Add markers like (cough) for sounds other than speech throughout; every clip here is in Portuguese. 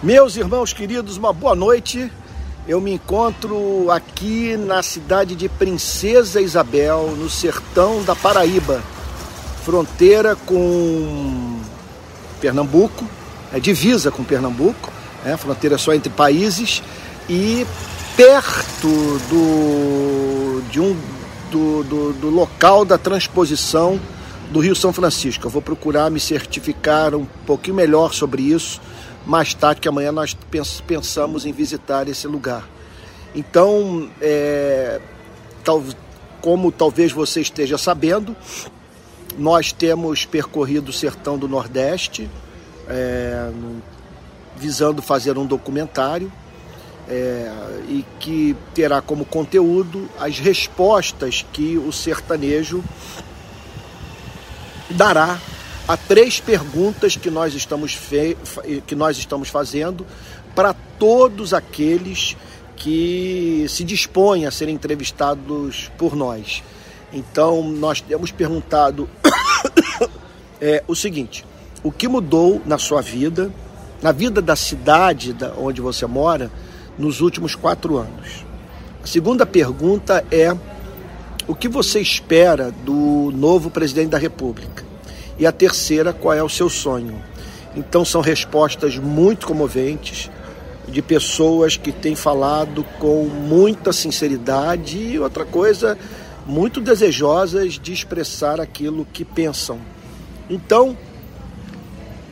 Meus irmãos queridos, uma boa noite. Eu me encontro aqui na cidade de Princesa Isabel, no sertão da Paraíba, fronteira com Pernambuco, é divisa com Pernambuco, é fronteira só entre países e perto do, de um, do, do, do local da transposição do Rio São Francisco. Eu vou procurar me certificar um pouquinho melhor sobre isso mais tarde, que amanhã nós pensamos em visitar esse lugar. Então, é, tal, como talvez você esteja sabendo, nós temos percorrido o sertão do Nordeste, é, visando fazer um documentário é, e que terá como conteúdo as respostas que o sertanejo dará a três perguntas que nós estamos, fe... que nós estamos fazendo para todos aqueles que se dispõem a serem entrevistados por nós. Então, nós temos perguntado (coughs) é, o seguinte: o que mudou na sua vida, na vida da cidade da, onde você mora, nos últimos quatro anos? A segunda pergunta é: o que você espera do novo presidente da República? E a terceira, qual é o seu sonho? Então são respostas muito comoventes de pessoas que têm falado com muita sinceridade e outra coisa, muito desejosas de expressar aquilo que pensam. Então,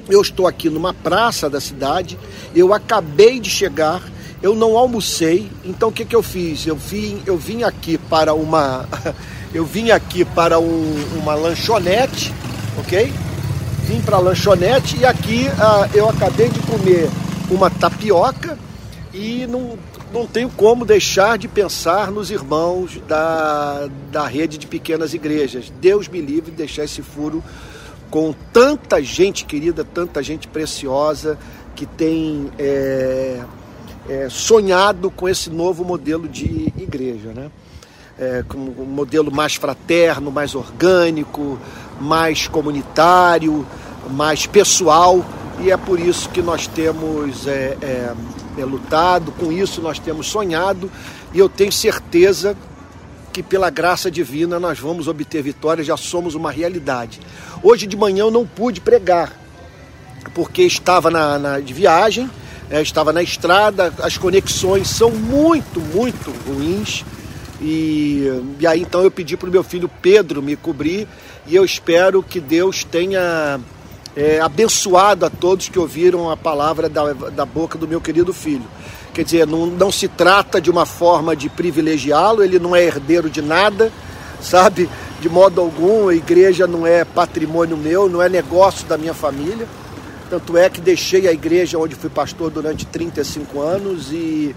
eu estou aqui numa praça da cidade, eu acabei de chegar, eu não almocei, então o que, que eu fiz? Eu vim, eu vim aqui para uma. (laughs) Eu vim aqui para um, uma lanchonete ok? Vim para a lanchonete e aqui ah, eu acabei de comer uma tapioca e não, não tenho como deixar de pensar nos irmãos da, da rede de pequenas igrejas. Deus me livre de deixar esse furo com tanta gente querida, tanta gente preciosa que tem é, é, sonhado com esse novo modelo de igreja, né? É, com um modelo mais fraterno, mais orgânico, mais comunitário, mais pessoal, e é por isso que nós temos é, é, é, lutado, com isso nós temos sonhado, e eu tenho certeza que pela graça divina nós vamos obter vitória, já somos uma realidade. Hoje de manhã eu não pude pregar, porque estava na, na de viagem, é, estava na estrada, as conexões são muito, muito ruins. E, e aí então eu pedi para o meu filho Pedro me cobrir e eu espero que Deus tenha é, abençoado a todos que ouviram a palavra da, da boca do meu querido filho. Quer dizer, não, não se trata de uma forma de privilegiá-lo, ele não é herdeiro de nada, sabe? De modo algum, a igreja não é patrimônio meu, não é negócio da minha família. Tanto é que deixei a igreja onde fui pastor durante 35 anos e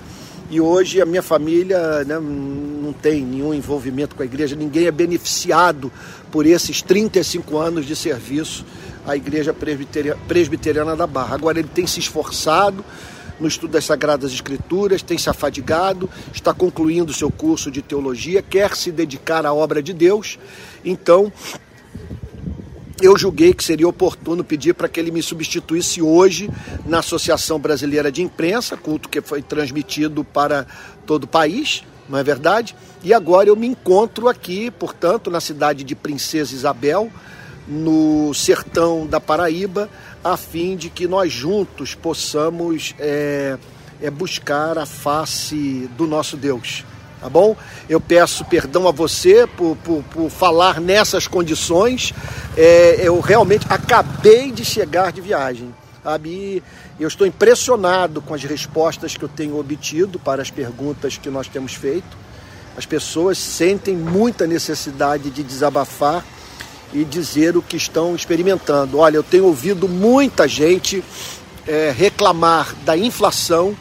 e hoje a minha família né, não tem nenhum envolvimento com a igreja, ninguém é beneficiado por esses 35 anos de serviço à Igreja Presbiteriana, da Barra. Agora ele tem se esforçado no estudo das Sagradas Escrituras, tem se afadigado, está concluindo seu curso de teologia, quer se dedicar à obra de Deus. Então, eu julguei que seria oportuno pedir para que ele me substituísse hoje na Associação Brasileira de Imprensa, culto que foi transmitido para todo o país, não é verdade? E agora eu me encontro aqui, portanto, na cidade de Princesa Isabel, no sertão da Paraíba, a fim de que nós juntos possamos é, é buscar a face do nosso Deus tá bom? Eu peço perdão a você por, por, por falar nessas condições. É, eu realmente acabei de chegar de viagem, sabe? E eu estou impressionado com as respostas que eu tenho obtido para as perguntas que nós temos feito. As pessoas sentem muita necessidade de desabafar e dizer o que estão experimentando. Olha, eu tenho ouvido muita gente é, reclamar da inflação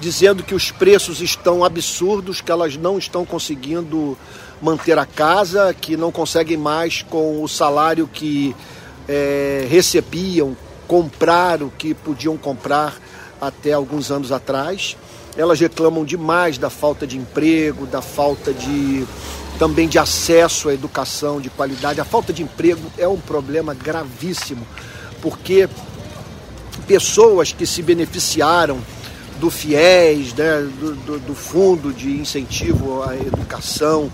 dizendo que os preços estão absurdos, que elas não estão conseguindo manter a casa, que não conseguem mais com o salário que é, recebiam comprar o que podiam comprar até alguns anos atrás. Elas reclamam demais da falta de emprego, da falta de também de acesso à educação de qualidade. A falta de emprego é um problema gravíssimo, porque pessoas que se beneficiaram do FIES, né, do, do, do, Fundo de Incentivo à Educação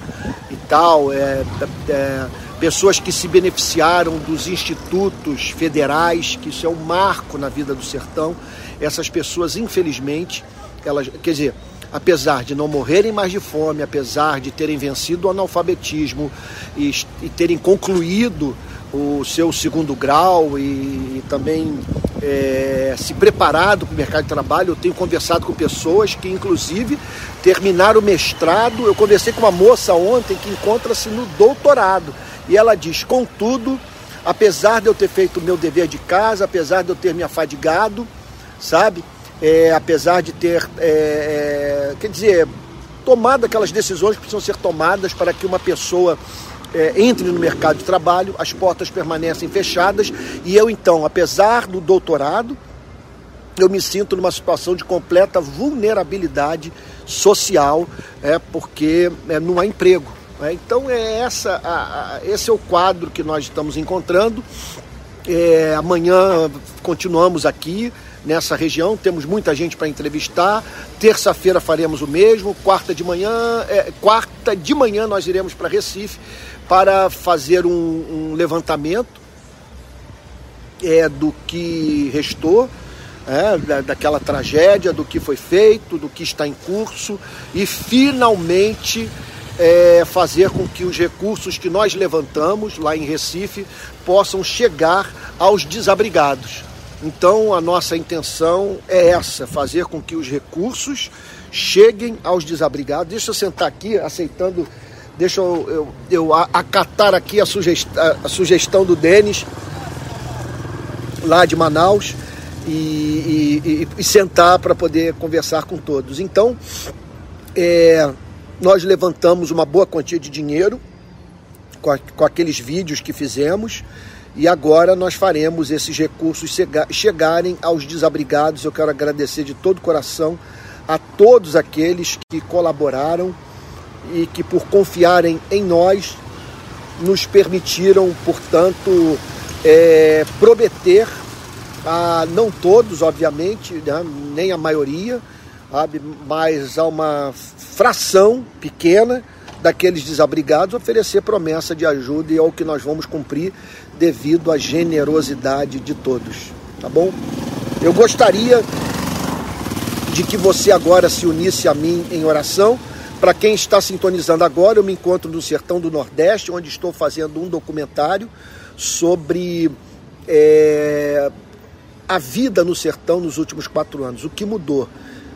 e tal, é, é, pessoas que se beneficiaram dos institutos federais, que isso é um marco na vida do sertão. Essas pessoas, infelizmente, elas, quer dizer, apesar de não morrerem mais de fome, apesar de terem vencido o analfabetismo e, e terem concluído o seu segundo grau e, e também é, se preparado para o mercado de trabalho. Eu tenho conversado com pessoas que, inclusive, terminaram o mestrado. Eu conversei com uma moça ontem que encontra-se no doutorado e ela diz: contudo, apesar de eu ter feito o meu dever de casa, apesar de eu ter me afadigado, sabe? É, apesar de ter, é, quer dizer, tomado aquelas decisões que precisam ser tomadas para que uma pessoa é, entre no mercado de trabalho, as portas permanecem fechadas e eu então, apesar do doutorado, eu me sinto numa situação de completa vulnerabilidade social, é, porque é, não há emprego. É, então é essa, a, a, esse é o quadro que nós estamos encontrando. É, amanhã continuamos aqui nessa região, temos muita gente para entrevistar. Terça-feira faremos o mesmo. Quarta de manhã, é, quarta de manhã nós iremos para Recife para fazer um, um levantamento é, do que restou, é, da, daquela tragédia, do que foi feito, do que está em curso e finalmente é, fazer com que os recursos que nós levantamos lá em Recife possam chegar aos desabrigados. Então a nossa intenção é essa, fazer com que os recursos cheguem aos desabrigados. Deixa eu sentar aqui, aceitando Deixa eu, eu, eu acatar aqui a sugestão, a sugestão do Denis, lá de Manaus, e, e, e, e sentar para poder conversar com todos. Então, é, nós levantamos uma boa quantia de dinheiro com, a, com aqueles vídeos que fizemos. E agora nós faremos esses recursos chegarem aos desabrigados. Eu quero agradecer de todo o coração a todos aqueles que colaboraram e que, por confiarem em nós, nos permitiram, portanto, é, prometer, a, não todos, obviamente, né, nem a maioria, sabe, mas a uma fração pequena daqueles desabrigados oferecer promessa de ajuda e é o que nós vamos cumprir devido à generosidade de todos, tá bom? Eu gostaria de que você agora se unisse a mim em oração para quem está sintonizando agora, eu me encontro no sertão do Nordeste, onde estou fazendo um documentário sobre é, a vida no sertão nos últimos quatro anos, o que mudou,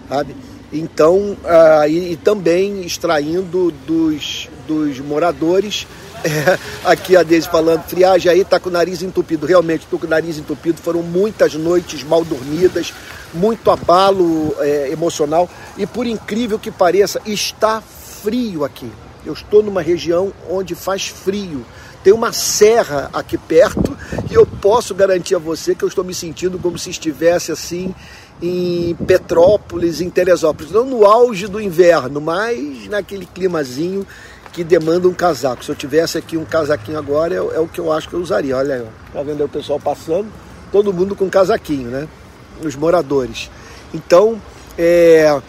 sabe? Então, ah, e, e, também extraindo dos, dos moradores, é, aqui a Deise falando, friagem aí está com o nariz entupido. Realmente, estou com o nariz entupido. Foram muitas noites mal dormidas, muito abalo é, emocional e por incrível que pareça, está frio aqui. Eu estou numa região onde faz frio. Tem uma serra aqui perto e eu posso garantir a você que eu estou me sentindo como se estivesse assim em Petrópolis, em Teresópolis, não no auge do inverno, mas naquele climazinho que demanda um casaco. Se eu tivesse aqui um casaquinho agora, é, é o que eu acho que eu usaria. Olha aí, tá vendo aí o pessoal passando? Todo mundo com casaquinho, né? os moradores. Então, é...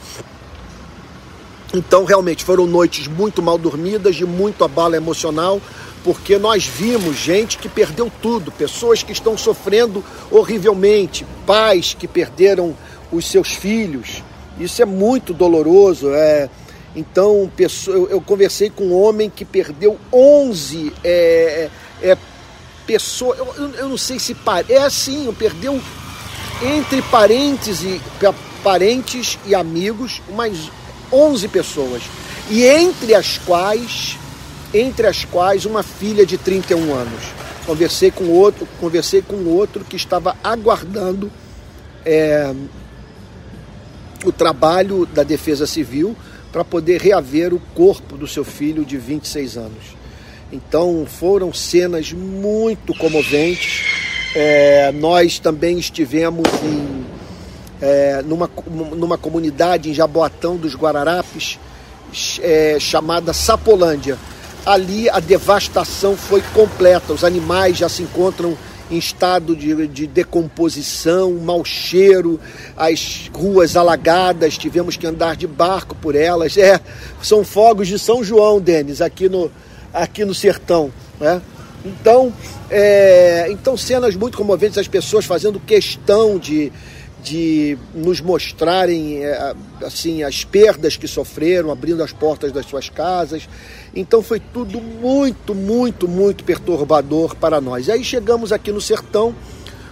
então realmente foram noites muito mal dormidas, de muito abalo emocional, porque nós vimos gente que perdeu tudo, pessoas que estão sofrendo horrivelmente, pais que perderam os seus filhos. Isso é muito doloroso. É... Então, eu conversei com um homem que perdeu 11 é, é, é pessoas. Eu, eu, não sei se. É assim, perdeu entre parênteses, parentes e amigos, umas 11 pessoas. E entre as quais, entre as quais uma filha de 31 anos. Conversei com outro, conversei com outro que estava aguardando é, o trabalho da Defesa Civil para poder reaver o corpo do seu filho de 26 anos. Então foram cenas muito comoventes é, nós também estivemos em, é, numa, numa comunidade em Jaboatão dos Guararapes, é, chamada Sapolândia. Ali a devastação foi completa, os animais já se encontram em estado de, de decomposição, mau cheiro, as ruas alagadas, tivemos que andar de barco por elas. É, são fogos de São João, Denis, aqui no, aqui no sertão. Né? Então, é, então, cenas muito comoventes, as pessoas fazendo questão de, de nos mostrarem é, assim as perdas que sofreram, abrindo as portas das suas casas. Então foi tudo muito, muito, muito perturbador para nós. E aí chegamos aqui no sertão,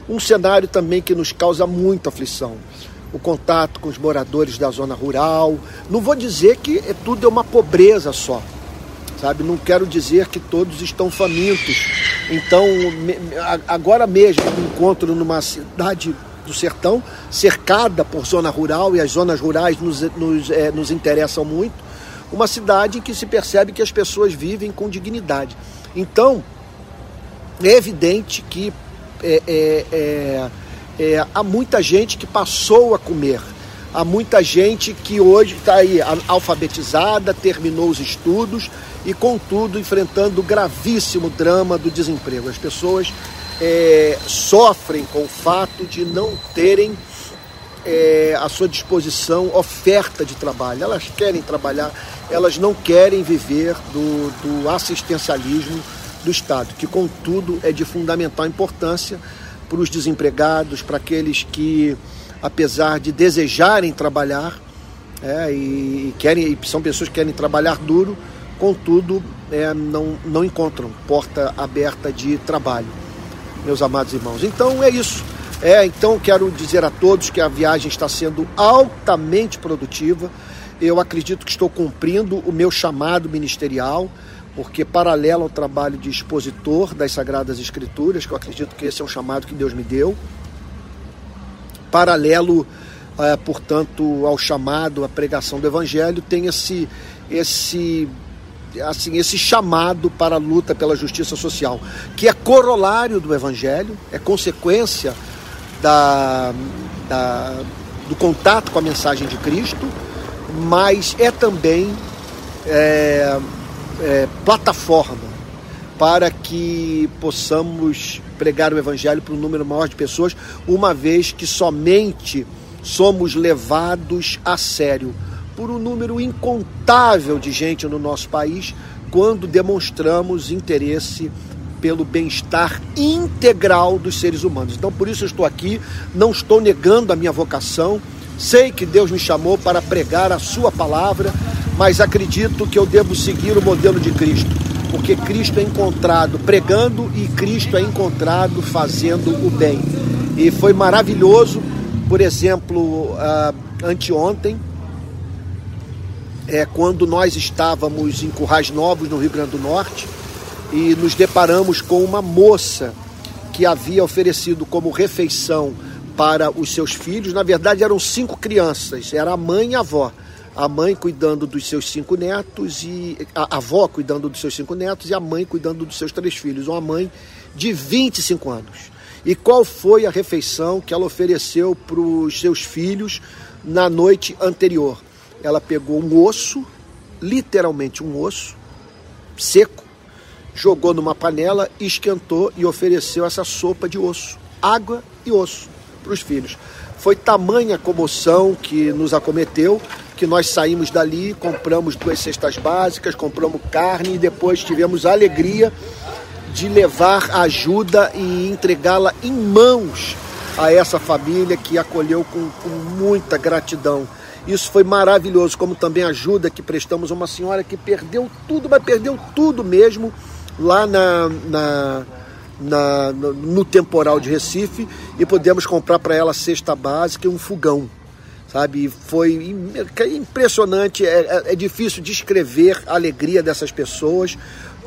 um cenário também que nos causa muita aflição. O contato com os moradores da zona rural. Não vou dizer que é, tudo é uma pobreza só, sabe? Não quero dizer que todos estão famintos. Então, agora mesmo me encontro numa cidade do sertão, cercada por zona rural, e as zonas rurais nos, nos, é, nos interessam muito. Uma cidade em que se percebe que as pessoas vivem com dignidade. Então, é evidente que é, é, há muita gente que passou a comer. Há muita gente que hoje está aí alfabetizada, terminou os estudos e, contudo, enfrentando o gravíssimo drama do desemprego. As pessoas é, sofrem com o fato de não terem é, à sua disposição oferta de trabalho. Elas querem trabalhar, elas não querem viver do, do assistencialismo do Estado, que, contudo, é de fundamental importância para os desempregados, para aqueles que, apesar de desejarem trabalhar, é, e, querem, e são pessoas que querem trabalhar duro, contudo, é, não, não encontram porta aberta de trabalho meus amados irmãos. Então é isso. É, então quero dizer a todos que a viagem está sendo altamente produtiva. Eu acredito que estou cumprindo o meu chamado ministerial, porque paralelo ao trabalho de expositor das Sagradas Escrituras, que eu acredito que esse é um chamado que Deus me deu, paralelo, é, portanto, ao chamado, à pregação do Evangelho, tem esse, esse assim esse chamado para a luta pela justiça social, que é corolário do Evangelho, é consequência da, da, do contato com a mensagem de Cristo, mas é também é, é, plataforma para que possamos pregar o Evangelho para um número maior de pessoas, uma vez que somente somos levados a sério por um número incontável de gente no nosso país quando demonstramos interesse pelo bem-estar integral dos seres humanos. Então, por isso eu estou aqui, não estou negando a minha vocação, sei que Deus me chamou para pregar a Sua palavra, mas acredito que eu devo seguir o modelo de Cristo, porque Cristo é encontrado pregando e Cristo é encontrado fazendo o bem. E foi maravilhoso, por exemplo, uh, anteontem, é, quando nós estávamos em Currais Novos, no Rio Grande do Norte, e nos deparamos com uma moça que havia oferecido como refeição para os seus filhos. Na verdade, eram cinco crianças, era a mãe e a avó. A mãe cuidando dos seus cinco netos e a avó cuidando dos seus cinco netos e a mãe cuidando dos seus três filhos. Uma mãe de 25 anos. E qual foi a refeição que ela ofereceu para os seus filhos na noite anterior? Ela pegou um osso, literalmente um osso, seco, jogou numa panela, esquentou e ofereceu essa sopa de osso, água e osso para os filhos. Foi tamanha a comoção que nos acometeu que nós saímos dali, compramos duas cestas básicas, compramos carne e depois tivemos a alegria de levar ajuda e entregá-la em mãos a essa família que acolheu com, com muita gratidão isso foi maravilhoso, como também ajuda que prestamos a uma senhora que perdeu tudo, mas perdeu tudo mesmo lá na, na, na no, temporal de Recife e pudemos comprar para ela cesta básica e um fogão sabe? Foi impressionante, é, é, é, difícil descrever a alegria dessas pessoas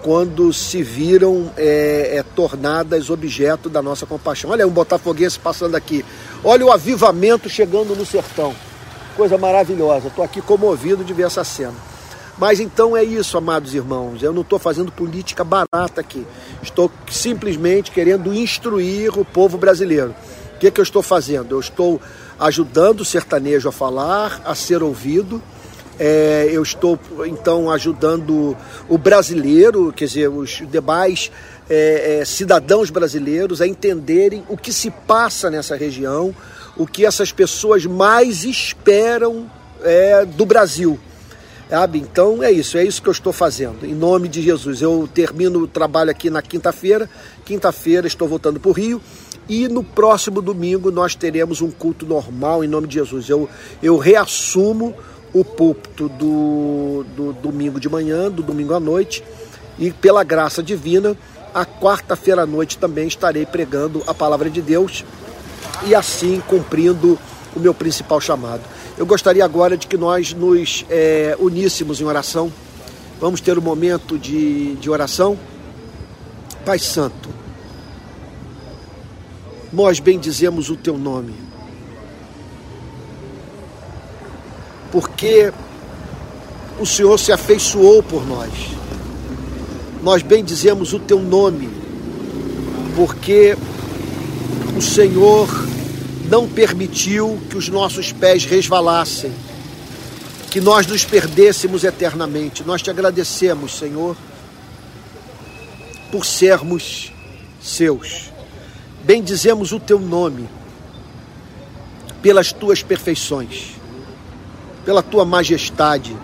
quando se viram é, é, tornadas objeto da nossa compaixão. Olha um botafoguense passando aqui, olha o avivamento chegando no sertão coisa maravilhosa. Estou aqui comovido de ver essa cena. Mas então é isso, amados irmãos. Eu não estou fazendo política barata aqui. Estou simplesmente querendo instruir o povo brasileiro. O que, é que eu estou fazendo? Eu estou ajudando o sertanejo a falar, a ser ouvido, É, eu estou então ajudando o brasileiro, quer dizer, os demais é, é, cidadãos brasileiros a entenderem o que se passa nessa região, o que essas pessoas mais esperam é, do Brasil. Sabe? Então é isso, é isso que eu estou fazendo, em nome de Jesus. Eu termino o trabalho aqui na quinta-feira, quinta-feira estou voltando para o Rio e no próximo domingo nós teremos um culto normal em nome de Jesus. Eu, eu reassumo o púlpito do, do domingo de manhã, do domingo à noite e pela graça divina, a quarta-feira à noite também estarei pregando a palavra de Deus e assim cumprindo o meu principal chamado. Eu gostaria agora de que nós nos é, uníssemos em oração. Vamos ter um momento de, de oração. Pai Santo, nós bendizemos o teu nome, porque o Senhor se afeiçoou por nós. Nós bendizemos o teu nome, porque o Senhor não permitiu que os nossos pés resvalassem, que nós nos perdêssemos eternamente. Nós te agradecemos, Senhor, por sermos seus. Bendizemos o teu nome pelas tuas perfeições, pela tua majestade,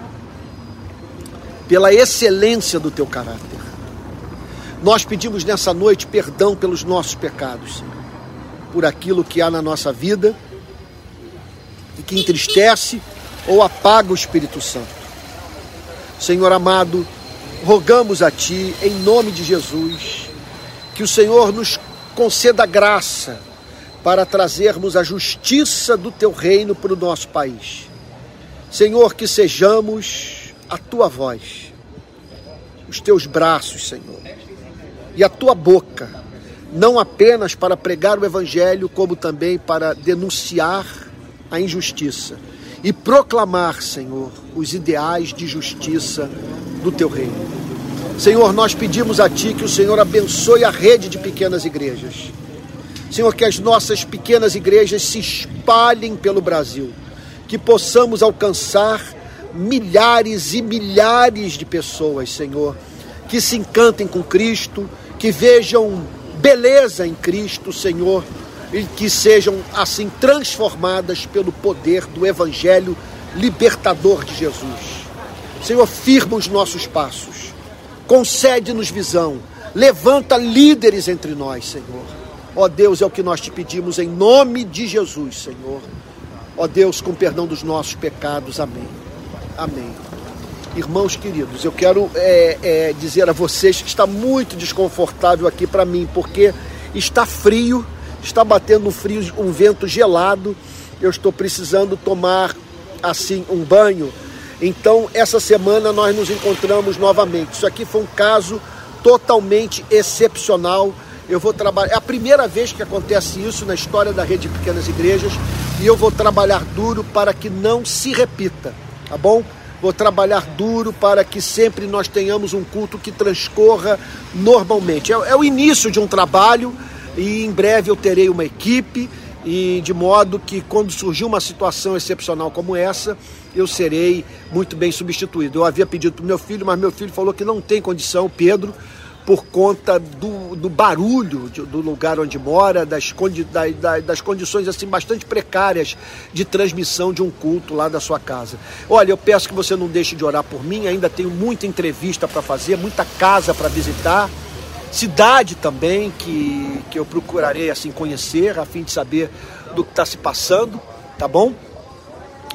pela excelência do teu caráter. Nós pedimos nessa noite perdão pelos nossos pecados, Senhor por aquilo que há na nossa vida e que entristece ou apaga o Espírito Santo. Senhor amado, rogamos a Ti, em nome de Jesus, que o Senhor nos conceda graça para trazermos a justiça do Teu reino para o nosso país. Senhor, que sejamos a Tua voz, os Teus braços, Senhor, e a Tua boca não apenas para pregar o Evangelho, como também para denunciar a injustiça e proclamar, Senhor, os ideais de justiça do teu reino. Senhor, nós pedimos a Ti que o Senhor abençoe a rede de pequenas igrejas. Senhor, que as nossas pequenas igrejas se espalhem pelo Brasil, que possamos alcançar milhares e milhares de pessoas, Senhor, que se encantem com Cristo, que vejam beleza em Cristo, Senhor, e que sejam assim transformadas pelo poder do Evangelho libertador de Jesus. Senhor, firma os nossos passos, concede-nos visão, levanta líderes entre nós, Senhor. Ó Deus, é o que nós te pedimos em nome de Jesus, Senhor. Ó Deus, com perdão dos nossos pecados. Amém. Amém. Irmãos queridos, eu quero é, é, dizer a vocês que está muito desconfortável aqui para mim, porque está frio, está batendo um frio, um vento gelado. Eu estou precisando tomar assim um banho. Então, essa semana nós nos encontramos novamente. Isso aqui foi um caso totalmente excepcional. Eu vou trabalhar. É a primeira vez que acontece isso na história da rede de pequenas igrejas e eu vou trabalhar duro para que não se repita, tá bom? Vou trabalhar duro para que sempre nós tenhamos um culto que transcorra normalmente. É, é o início de um trabalho e em breve eu terei uma equipe e de modo que quando surgir uma situação excepcional como essa, eu serei muito bem substituído. Eu havia pedido para meu filho, mas meu filho falou que não tem condição, Pedro, por conta do, do barulho de, do lugar onde mora, das, condi, da, da, das condições assim bastante precárias de transmissão de um culto lá da sua casa. Olha, eu peço que você não deixe de orar por mim, ainda tenho muita entrevista para fazer, muita casa para visitar, cidade também que, que eu procurarei assim conhecer, a fim de saber do que está se passando, tá bom?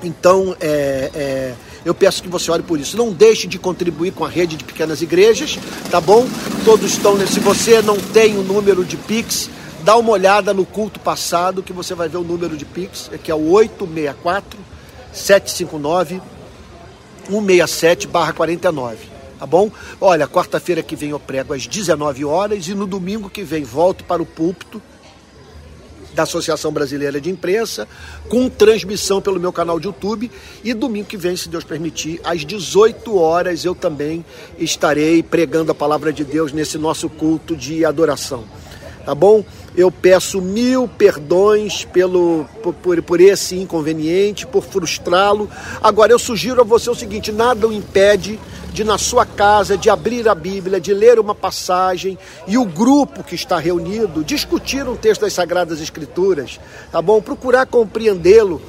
Então, é, é eu peço que você ore por isso. Não deixe de contribuir com a rede de pequenas igrejas, tá bom? Todos estão. Se você não tem o número de Pix, dá uma olhada no culto passado que você vai ver o número de Pix, que é o 864 759 167 49 tá bom? Olha, quarta-feira que vem eu prego às 19 horas e no domingo que vem volto para o púlpito da Associação Brasileira de Imprensa, com transmissão pelo meu canal de YouTube. E domingo que vem, se Deus permitir, às 18 horas, eu também estarei pregando a palavra de Deus nesse nosso culto de adoração. tá bom? Eu peço mil perdões pelo, por, por esse inconveniente, por frustrá-lo. Agora, eu sugiro a você o seguinte: nada o impede de, na sua casa, de abrir a Bíblia, de ler uma passagem e o grupo que está reunido discutir um texto das Sagradas Escrituras, tá bom? Procurar compreendê-lo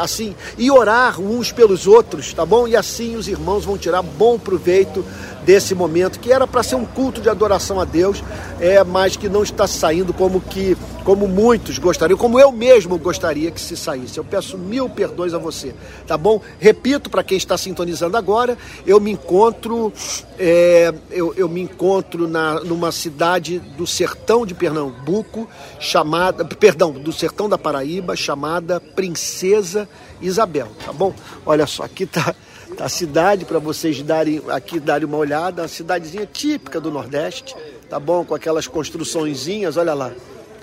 assim e orar uns pelos outros, tá bom? E assim os irmãos vão tirar bom proveito desse momento que era para ser um culto de adoração a Deus, é, mas que não está saindo como que como muitos gostariam, como eu mesmo gostaria que se saísse. Eu peço mil perdões a você, tá bom? Repito para quem está sintonizando agora, eu me encontro é, eu, eu, me encontro na, numa cidade do sertão de Pernambuco chamada, perdão, do sertão da Paraíba chamada Princesa Isabel, tá bom? Olha só, aqui tá a cidade para vocês darem aqui darem uma olhada, uma cidadezinha típica do Nordeste, tá bom? Com aquelas construçõezinhas, olha lá,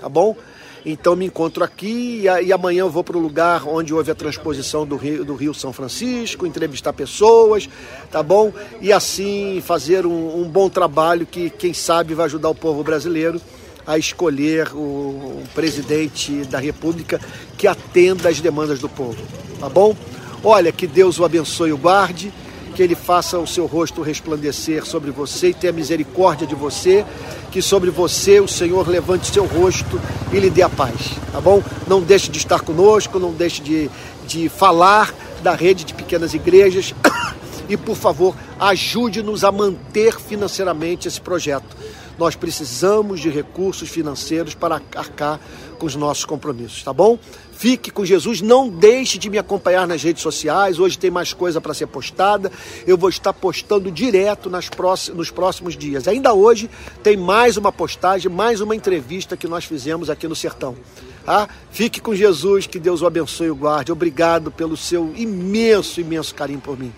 tá bom? Então me encontro aqui e, e amanhã eu vou para o lugar onde houve a transposição do Rio, do Rio São Francisco, entrevistar pessoas, tá bom? E assim fazer um, um bom trabalho que, quem sabe, vai ajudar o povo brasileiro a escolher o, o presidente da República que atenda às demandas do povo, tá bom? Olha, que Deus o abençoe e o guarde, que ele faça o seu rosto resplandecer sobre você e tenha misericórdia de você, que sobre você o Senhor levante seu rosto e lhe dê a paz, tá bom? Não deixe de estar conosco, não deixe de, de falar da rede de pequenas igrejas (coughs) e, por favor, ajude-nos a manter financeiramente esse projeto. Nós precisamos de recursos financeiros para arcar com os nossos compromissos, tá bom? Fique com Jesus, não deixe de me acompanhar nas redes sociais. Hoje tem mais coisa para ser postada. Eu vou estar postando direto nas próximos, nos próximos dias. Ainda hoje tem mais uma postagem, mais uma entrevista que nós fizemos aqui no Sertão. Tá? Fique com Jesus, que Deus o abençoe e o guarde. Obrigado pelo seu imenso, imenso carinho por mim.